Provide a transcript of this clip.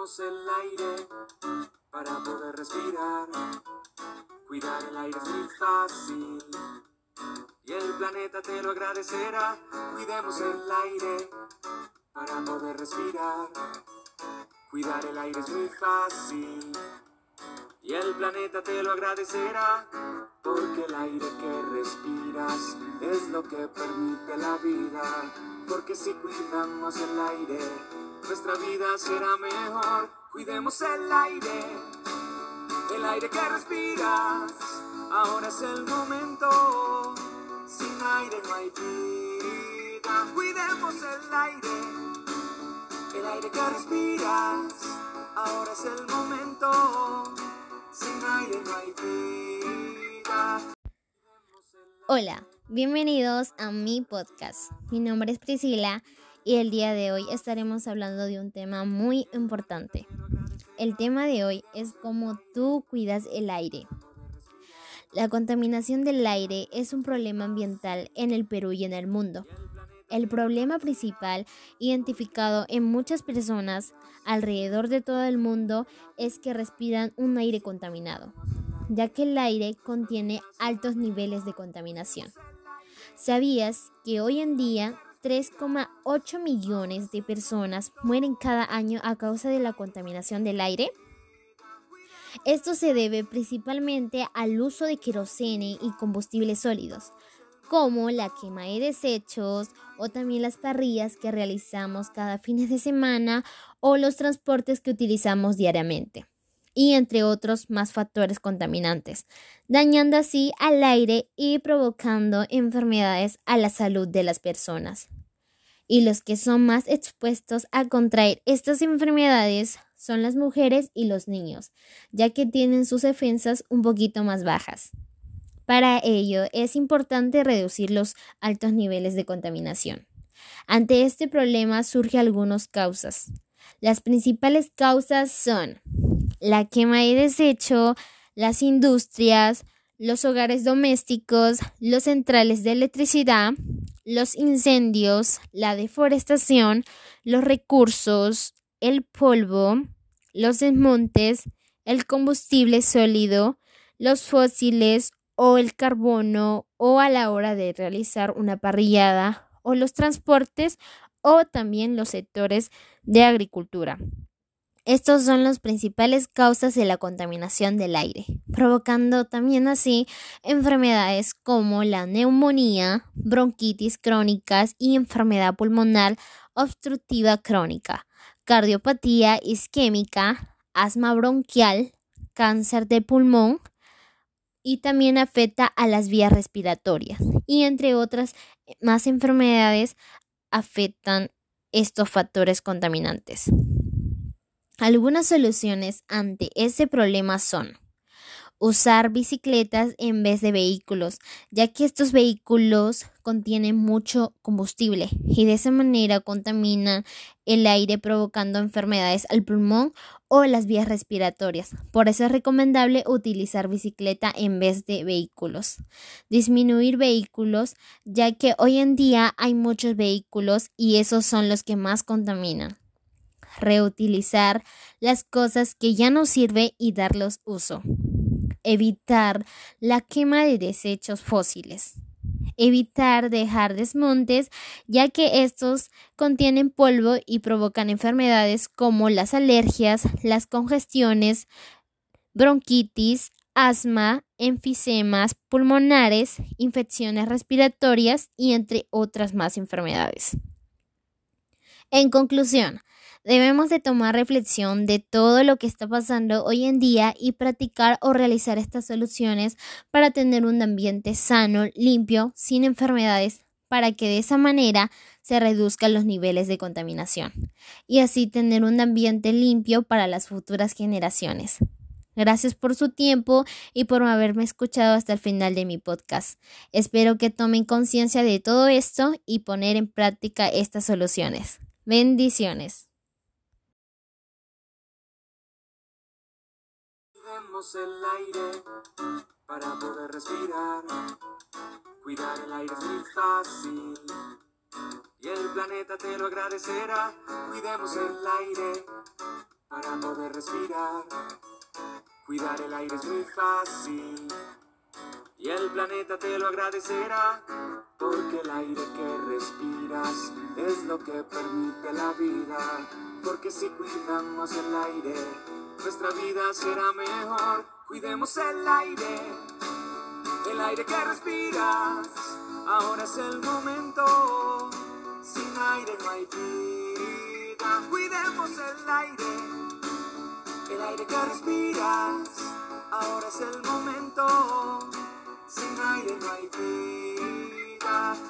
Cuidemos el aire para poder respirar. Cuidar el aire es muy fácil y el planeta te lo agradecerá. Cuidemos el aire para poder respirar. Cuidar el aire es muy fácil y el planeta te lo agradecerá. Porque el aire que respiras es lo que permite la vida. Porque si cuidamos el aire, nuestra vida será mejor. Cuidemos el aire, el aire que respiras. Ahora es el momento. Sin aire no hay vida. Cuidemos el aire, el aire que respiras. Ahora es el momento. Sin aire no hay vida. Hola, bienvenidos a mi podcast. Mi nombre es Priscila y el día de hoy estaremos hablando de un tema muy importante. El tema de hoy es cómo tú cuidas el aire. La contaminación del aire es un problema ambiental en el Perú y en el mundo. El problema principal identificado en muchas personas alrededor de todo el mundo es que respiran un aire contaminado, ya que el aire contiene altos niveles de contaminación. ¿Sabías que hoy en día 3,8 millones de personas mueren cada año a causa de la contaminación del aire? Esto se debe principalmente al uso de querosene y combustibles sólidos, como la quema de desechos o también las parrillas que realizamos cada fin de semana o los transportes que utilizamos diariamente y entre otros más factores contaminantes, dañando así al aire y provocando enfermedades a la salud de las personas. Y los que son más expuestos a contraer estas enfermedades son las mujeres y los niños, ya que tienen sus defensas un poquito más bajas. Para ello es importante reducir los altos niveles de contaminación. Ante este problema surgen algunas causas. Las principales causas son la quema de desecho, las industrias, los hogares domésticos, los centrales de electricidad, los incendios, la deforestación, los recursos, el polvo, los desmontes, el combustible sólido, los fósiles o el carbono o a la hora de realizar una parrillada o los transportes o también los sectores de agricultura. Estos son las principales causas de la contaminación del aire, provocando también así enfermedades como la neumonía, bronquitis crónicas y enfermedad pulmonar obstructiva crónica, cardiopatía isquémica, asma bronquial, cáncer de pulmón y también afecta a las vías respiratorias y entre otras más enfermedades afectan estos factores contaminantes. Algunas soluciones ante ese problema son usar bicicletas en vez de vehículos, ya que estos vehículos contienen mucho combustible y de esa manera contaminan el aire provocando enfermedades al pulmón o las vías respiratorias. Por eso es recomendable utilizar bicicleta en vez de vehículos. Disminuir vehículos, ya que hoy en día hay muchos vehículos y esos son los que más contaminan reutilizar las cosas que ya no sirven y darlos uso. Evitar la quema de desechos fósiles. Evitar dejar desmontes ya que estos contienen polvo y provocan enfermedades como las alergias, las congestiones, bronquitis, asma, enfisemas pulmonares, infecciones respiratorias y entre otras más enfermedades. En conclusión, Debemos de tomar reflexión de todo lo que está pasando hoy en día y practicar o realizar estas soluciones para tener un ambiente sano, limpio, sin enfermedades, para que de esa manera se reduzcan los niveles de contaminación y así tener un ambiente limpio para las futuras generaciones. Gracias por su tiempo y por haberme escuchado hasta el final de mi podcast. Espero que tomen conciencia de todo esto y poner en práctica estas soluciones. Bendiciones. Cuidemos el aire para poder respirar. Cuidar el aire es muy fácil y el planeta te lo agradecerá. Cuidemos el aire para poder respirar. Cuidar el aire es muy fácil y el planeta te lo agradecerá. Porque el aire que respiras es lo que permite la vida. Porque si cuidamos el aire, nuestra vida será mejor. Cuidemos el aire, el aire que respiras. Ahora es el momento, sin aire no hay vida. Cuidemos el aire, el aire que respiras. Ahora es el momento, sin aire no hay vida.